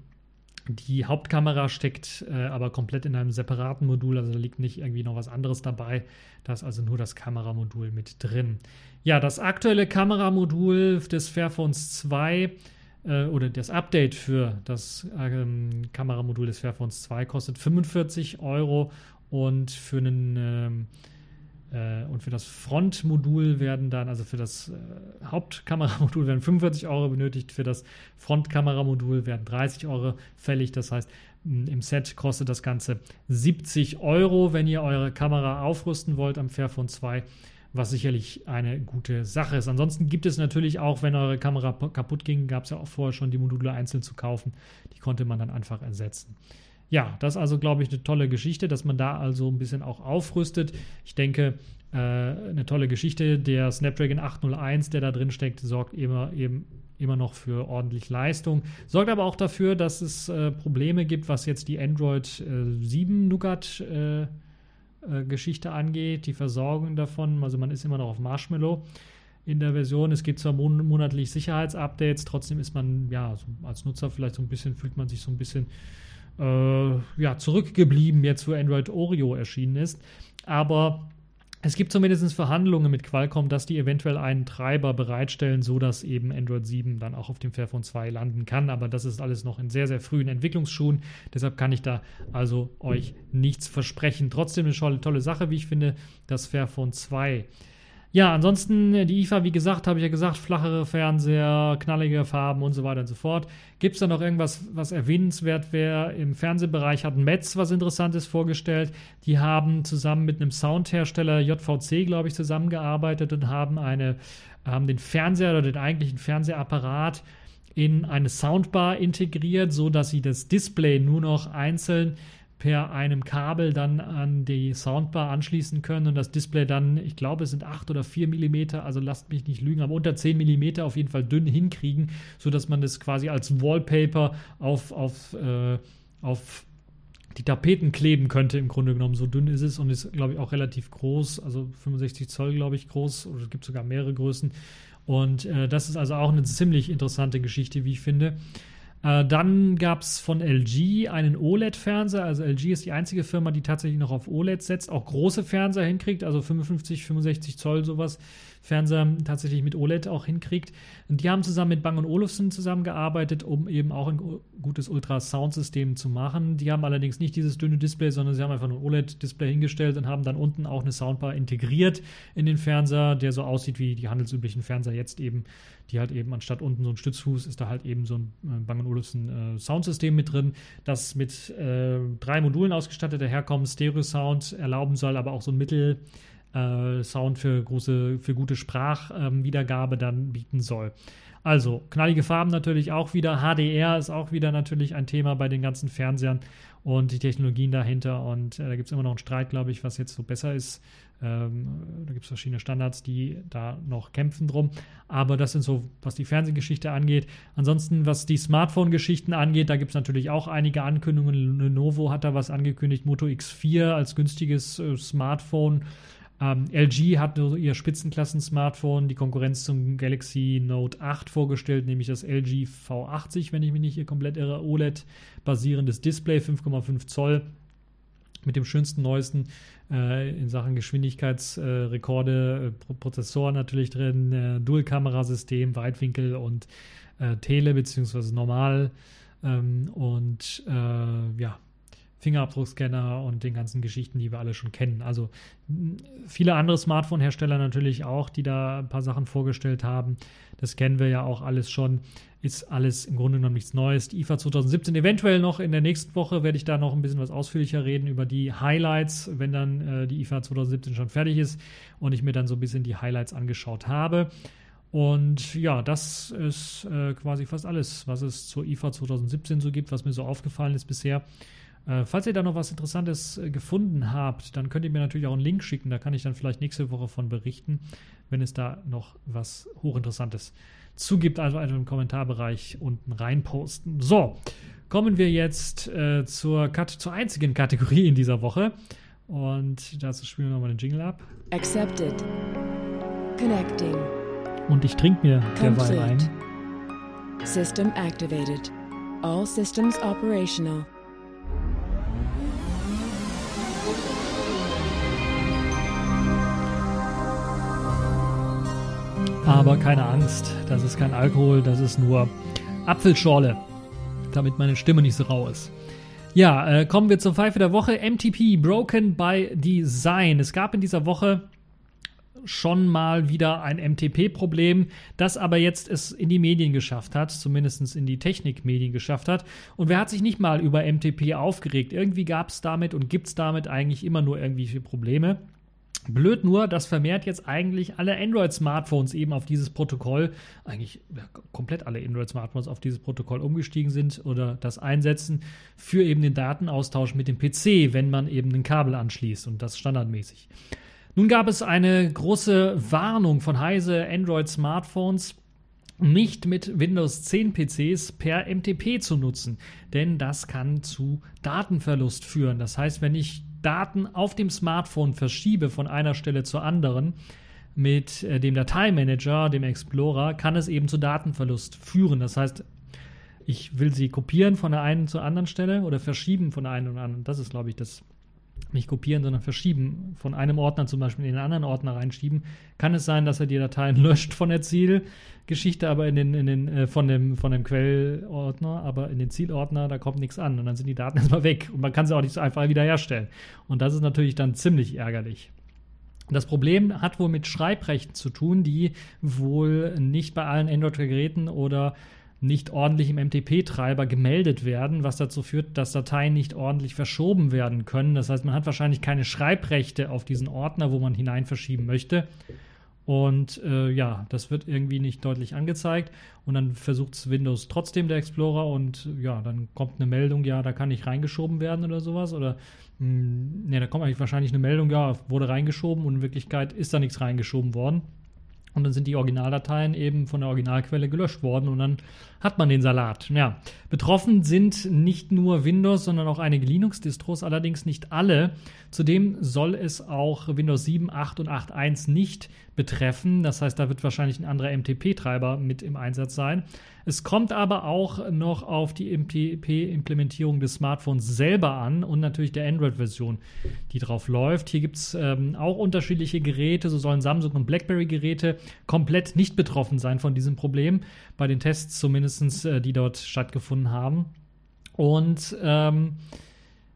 die Hauptkamera steckt äh, aber komplett in einem separaten Modul, also da liegt nicht irgendwie noch was anderes dabei. Da ist also nur das Kameramodul mit drin. Ja, das aktuelle Kameramodul des Fairphones 2 äh, oder das Update für das ähm, Kameramodul des Fairphones 2 kostet 45 Euro und für einen ähm, äh, und für das Frontmodul werden dann, also für das äh, Hauptkameramodul werden 45 Euro benötigt, für das Frontkameramodul werden 30 Euro fällig. Das heißt, im Set kostet das Ganze 70 Euro, wenn ihr eure Kamera aufrüsten wollt am Fairphone 2 was sicherlich eine gute Sache ist. Ansonsten gibt es natürlich auch, wenn eure Kamera kaputt ging, gab es ja auch vorher schon die Module einzeln zu kaufen. Die konnte man dann einfach ersetzen. Ja, das ist also, glaube ich, eine tolle Geschichte, dass man da also ein bisschen auch aufrüstet. Ich denke, äh, eine tolle Geschichte. Der Snapdragon 801, der da drin steckt, sorgt immer, eben immer noch für ordentlich Leistung. Sorgt aber auch dafür, dass es äh, Probleme gibt, was jetzt die Android äh, 7 Nougat äh, äh, Geschichte angeht, die Versorgung davon. Also man ist immer noch auf Marshmallow in der Version. Es gibt zwar mon monatlich Sicherheitsupdates, trotzdem ist man ja so als Nutzer vielleicht so ein bisschen, fühlt man sich so ein bisschen äh, ja, zurückgeblieben, jetzt wo Android Oreo erschienen ist. Aber es gibt zumindest Verhandlungen mit Qualcomm, dass die eventuell einen Treiber bereitstellen, sodass eben Android 7 dann auch auf dem Fairphone 2 landen kann. Aber das ist alles noch in sehr, sehr frühen Entwicklungsschuhen. Deshalb kann ich da also euch nichts versprechen. Trotzdem eine tolle, Sache, wie ich finde, das Fairphone 2. Ja, ansonsten äh, die IFA, wie gesagt, habe ich ja gesagt, flachere Fernseher, knallige Farben und so weiter und so fort. Gibt es da noch irgendwas, was erwähnenswert wäre? Im Fernsehbereich hat Metz was Interessantes vorgestellt. Die haben zusammen mit einem Soundhersteller JVC, glaube ich, zusammengearbeitet und haben, eine, haben den Fernseher oder den eigentlichen Fernsehapparat in eine Soundbar integriert, so dass sie das Display nur noch einzeln per einem Kabel dann an die Soundbar anschließen können und das Display dann, ich glaube, es sind 8 oder 4 mm, also lasst mich nicht lügen, aber unter 10 mm auf jeden Fall dünn hinkriegen, sodass man das quasi als Wallpaper auf, auf, äh, auf die Tapeten kleben könnte, im Grunde genommen. So dünn ist es und ist, glaube ich, auch relativ groß, also 65 Zoll, glaube ich, groß, oder es gibt sogar mehrere Größen. Und äh, das ist also auch eine ziemlich interessante Geschichte, wie ich finde. Äh, dann gab es von LG einen OLED-Fernseher. Also LG ist die einzige Firma, die tatsächlich noch auf OLED setzt, auch große Fernseher hinkriegt, also 55, 65 Zoll sowas. Fernseher tatsächlich mit OLED auch hinkriegt. Und die haben zusammen mit Bang Olufsen zusammengearbeitet, um eben auch ein gutes Ultrasound-System zu machen. Die haben allerdings nicht dieses dünne Display, sondern sie haben einfach ein OLED-Display hingestellt und haben dann unten auch eine Soundbar integriert in den Fernseher, der so aussieht wie die handelsüblichen Fernseher jetzt eben, die halt eben anstatt unten so ein Stützfuß ist da halt eben so ein äh, Bang Olufsen äh, Soundsystem mit drin, das mit äh, drei Modulen ausgestattet daherkommt, Stereo-Sound erlauben soll, aber auch so ein Mittel äh, Sound für, große, für gute Sprachwiedergabe ähm, dann bieten soll. Also, knallige Farben natürlich auch wieder. HDR ist auch wieder natürlich ein Thema bei den ganzen Fernsehern und die Technologien dahinter. Und äh, da gibt es immer noch einen Streit, glaube ich, was jetzt so besser ist. Ähm, da gibt es verschiedene Standards, die da noch kämpfen drum. Aber das sind so, was die Fernsehgeschichte angeht. Ansonsten, was die Smartphone-Geschichten angeht, da gibt es natürlich auch einige Ankündigungen. Lenovo hat da was angekündigt. Moto X4 als günstiges äh, Smartphone. Ähm, LG hat ihr Spitzenklassen-Smartphone, die Konkurrenz zum Galaxy Note 8 vorgestellt, nämlich das LG V80, wenn ich mich nicht hier komplett irre, OLED-basierendes Display, 5,5 Zoll mit dem schönsten, neuesten äh, in Sachen Geschwindigkeitsrekorde, äh, Prozessor natürlich drin, äh, Dual-Kamerasystem, Weitwinkel und äh, Tele beziehungsweise normal ähm, und äh, ja, Fingerabdruckscanner und den ganzen Geschichten, die wir alle schon kennen. Also viele andere Smartphone-Hersteller natürlich auch, die da ein paar Sachen vorgestellt haben. Das kennen wir ja auch alles schon. Ist alles im Grunde genommen nichts Neues. Die IFA 2017 eventuell noch in der nächsten Woche werde ich da noch ein bisschen was ausführlicher reden über die Highlights, wenn dann äh, die IFA 2017 schon fertig ist und ich mir dann so ein bisschen die Highlights angeschaut habe. Und ja, das ist äh, quasi fast alles, was es zur IFA 2017 so gibt, was mir so aufgefallen ist bisher. Äh, falls ihr da noch was Interessantes äh, gefunden habt, dann könnt ihr mir natürlich auch einen Link schicken. Da kann ich dann vielleicht nächste Woche von berichten, wenn es da noch was Hochinteressantes zugibt. Also einfach im Kommentarbereich unten reinposten. So, kommen wir jetzt äh, zur, zur einzigen Kategorie in dieser Woche. Und dazu spielen wir nochmal den Jingle ab. Accepted. Connecting. Und ich trinke mir derweil ein. System activated. All systems operational. Aber keine Angst, das ist kein Alkohol, das ist nur Apfelschorle, damit meine Stimme nicht so rau ist. Ja, äh, kommen wir zur Pfeife der Woche. MTP, Broken by Design. Es gab in dieser Woche schon mal wieder ein MTP-Problem, das aber jetzt es in die Medien geschafft hat, zumindest in die Technikmedien geschafft hat. Und wer hat sich nicht mal über MTP aufgeregt? Irgendwie gab es damit und gibt es damit eigentlich immer nur irgendwelche Probleme. Blöd nur, dass vermehrt jetzt eigentlich alle Android-Smartphones eben auf dieses Protokoll, eigentlich ja, komplett alle Android-Smartphones auf dieses Protokoll umgestiegen sind oder das einsetzen für eben den Datenaustausch mit dem PC, wenn man eben ein Kabel anschließt und das standardmäßig. Nun gab es eine große Warnung von Heise Android-Smartphones, nicht mit Windows 10 PCs per MTP zu nutzen, denn das kann zu Datenverlust führen. Das heißt, wenn ich Daten auf dem Smartphone verschiebe von einer Stelle zur anderen, mit äh, dem Dateimanager, dem Explorer, kann es eben zu Datenverlust führen. Das heißt, ich will sie kopieren von der einen zur anderen Stelle oder verschieben von der einen und anderen. Das ist, glaube ich, das nicht kopieren, sondern verschieben, von einem Ordner zum Beispiel in den anderen Ordner reinschieben, kann es sein, dass er die Dateien löscht von der Zielgeschichte, aber in den, in den, äh, von, dem, von dem Quellordner, aber in den Zielordner, da kommt nichts an und dann sind die Daten erstmal weg und man kann sie auch nicht so einfach wiederherstellen. Und das ist natürlich dann ziemlich ärgerlich. Das Problem hat wohl mit Schreibrechten zu tun, die wohl nicht bei allen Android-Geräten oder nicht ordentlich im MTP-Treiber gemeldet werden, was dazu führt, dass Dateien nicht ordentlich verschoben werden können. Das heißt, man hat wahrscheinlich keine Schreibrechte auf diesen Ordner, wo man hinein verschieben möchte. Und äh, ja, das wird irgendwie nicht deutlich angezeigt. Und dann versucht es Windows trotzdem der Explorer und ja, dann kommt eine Meldung, ja, da kann nicht reingeschoben werden oder sowas. Oder hm, ne, da kommt eigentlich wahrscheinlich eine Meldung, ja, wurde reingeschoben und in Wirklichkeit ist da nichts reingeschoben worden. Und dann sind die Originaldateien eben von der Originalquelle gelöscht worden und dann hat man den Salat. Ja, betroffen sind nicht nur Windows, sondern auch einige Linux-Distros, allerdings nicht alle. Zudem soll es auch Windows 7, 8 und 8.1 nicht betreffen. Das heißt, da wird wahrscheinlich ein anderer MTP-Treiber mit im Einsatz sein. Es kommt aber auch noch auf die MTP-Implementierung des Smartphones selber an und natürlich der Android-Version, die drauf läuft. Hier gibt es ähm, auch unterschiedliche Geräte. So sollen Samsung und BlackBerry-Geräte komplett nicht betroffen sein von diesem Problem. Bei den Tests zumindest, äh, die dort stattgefunden haben. Und ähm,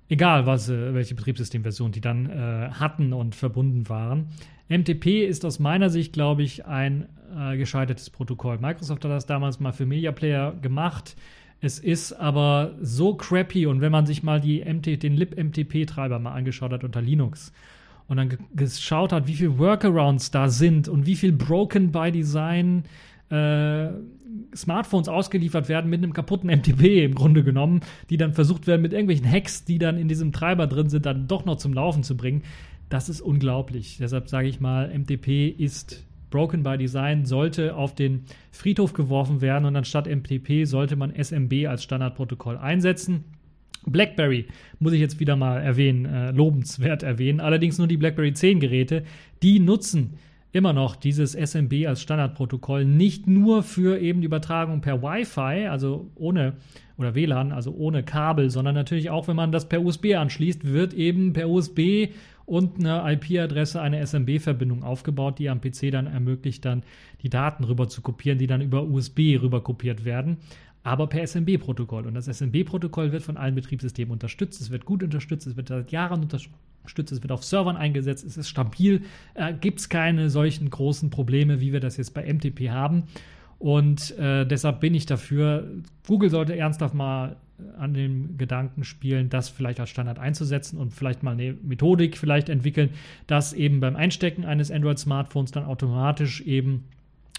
egal, was, äh, welche Betriebssystemversion die dann äh, hatten und verbunden waren. MTP ist aus meiner Sicht, glaube ich, ein äh, gescheitertes Protokoll. Microsoft hat das damals mal für Media Player gemacht. Es ist aber so crappy und wenn man sich mal die MT, den libmtp-Treiber mal angeschaut hat unter Linux und dann geschaut hat, wie viele Workarounds da sind und wie viel Broken by Design äh, Smartphones ausgeliefert werden mit einem kaputten MTP im Grunde genommen, die dann versucht werden mit irgendwelchen Hacks, die dann in diesem Treiber drin sind, dann doch noch zum Laufen zu bringen. Das ist unglaublich. Deshalb sage ich mal, MTP ist Broken by Design, sollte auf den Friedhof geworfen werden und anstatt MTP sollte man SMB als Standardprotokoll einsetzen. BlackBerry muss ich jetzt wieder mal erwähnen, äh, lobenswert erwähnen. Allerdings nur die BlackBerry 10 Geräte, die nutzen immer noch dieses SMB als Standardprotokoll nicht nur für eben die Übertragung per Wi-Fi, also ohne oder WLAN, also ohne Kabel, sondern natürlich auch, wenn man das per USB anschließt, wird eben per USB und eine IP-Adresse eine SMB-Verbindung aufgebaut, die am PC dann ermöglicht, dann die Daten rüber zu kopieren, die dann über USB rüber kopiert werden, aber per SMB-Protokoll. Und das SMB-Protokoll wird von allen Betriebssystemen unterstützt, es wird gut unterstützt, es wird seit Jahren unterstützt, es wird auf Servern eingesetzt, es ist stabil, äh, gibt es keine solchen großen Probleme, wie wir das jetzt bei MTP haben. Und äh, deshalb bin ich dafür, Google sollte ernsthaft mal an dem Gedanken spielen, das vielleicht als Standard einzusetzen und vielleicht mal eine Methodik vielleicht entwickeln, dass eben beim Einstecken eines Android-Smartphones dann automatisch eben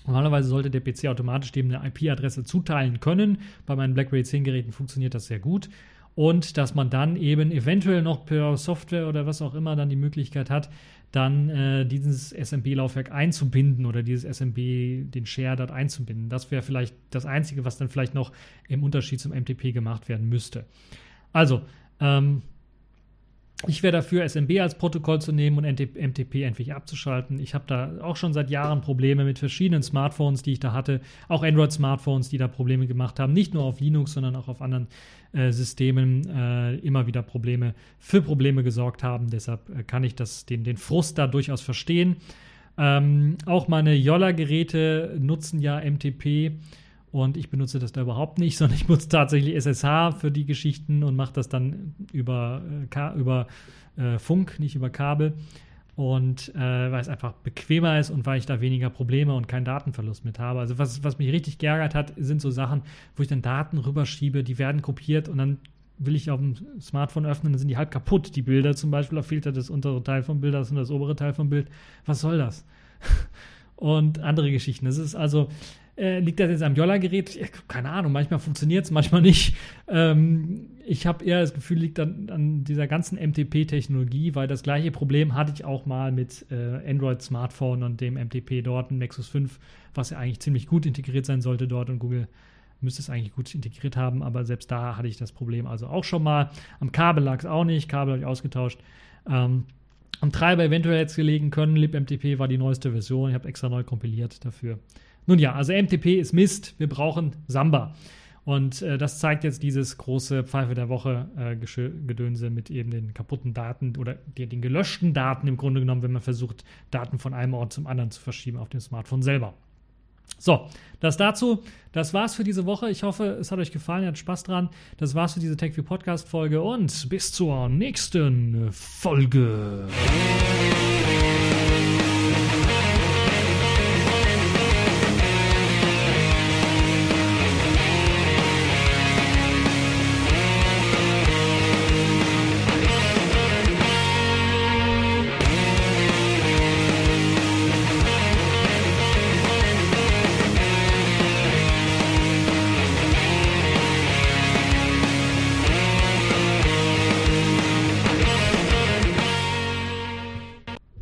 Normalerweise sollte der PC automatisch dem eine IP-Adresse zuteilen können. Bei meinen BlackBerry 10 Geräten funktioniert das sehr gut. Und dass man dann eben eventuell noch per Software oder was auch immer dann die Möglichkeit hat, dann äh, dieses SMB-Laufwerk einzubinden oder dieses SMB, den Share dort einzubinden. Das wäre vielleicht das Einzige, was dann vielleicht noch im Unterschied zum MTP gemacht werden müsste. Also, ähm, ich wäre dafür, SMB als Protokoll zu nehmen und MTP endlich abzuschalten. Ich habe da auch schon seit Jahren Probleme mit verschiedenen Smartphones, die ich da hatte. Auch Android-Smartphones, die da Probleme gemacht haben. Nicht nur auf Linux, sondern auch auf anderen äh, Systemen äh, immer wieder Probleme für Probleme gesorgt haben. Deshalb äh, kann ich das, den, den Frust da durchaus verstehen. Ähm, auch meine Yolla-Geräte nutzen ja MTP. Und ich benutze das da überhaupt nicht, sondern ich nutze tatsächlich SSH für die Geschichten und mache das dann über, äh, über äh, Funk, nicht über Kabel. Und äh, weil es einfach bequemer ist und weil ich da weniger Probleme und keinen Datenverlust mit habe. Also was, was mich richtig geärgert hat, sind so Sachen, wo ich dann Daten rüberschiebe, die werden kopiert und dann will ich auf dem Smartphone öffnen, dann sind die halb kaputt, die Bilder zum Beispiel, da fehlt das untere Teil vom Bild, das ist das obere Teil vom Bild. Was soll das? und andere Geschichten. Das ist also, äh, liegt das jetzt am Jolla-Gerät? Keine Ahnung, manchmal funktioniert es, manchmal nicht. Ähm, ich habe eher das Gefühl, liegt an, an dieser ganzen MTP-Technologie, weil das gleiche Problem hatte ich auch mal mit äh, Android-Smartphone und dem MTP dort, ein Nexus 5, was ja eigentlich ziemlich gut integriert sein sollte dort und Google müsste es eigentlich gut integriert haben, aber selbst da hatte ich das Problem also auch schon mal. Am Kabel lag es auch nicht, Kabel habe ich ausgetauscht. Ähm, am Treiber eventuell jetzt gelegen können. LibMTP war die neueste Version. Ich habe extra neu kompiliert dafür. Nun ja, also MTP ist Mist, wir brauchen Samba. Und äh, das zeigt jetzt dieses große Pfeife der Woche äh, Gedönse mit eben den kaputten Daten oder den, den gelöschten Daten im Grunde genommen, wenn man versucht, Daten von einem Ort zum anderen zu verschieben auf dem Smartphone selber. So, das dazu. Das war's für diese Woche. Ich hoffe, es hat euch gefallen, ihr habt Spaß dran. Das war's für diese TechView Podcast Folge und bis zur nächsten Folge.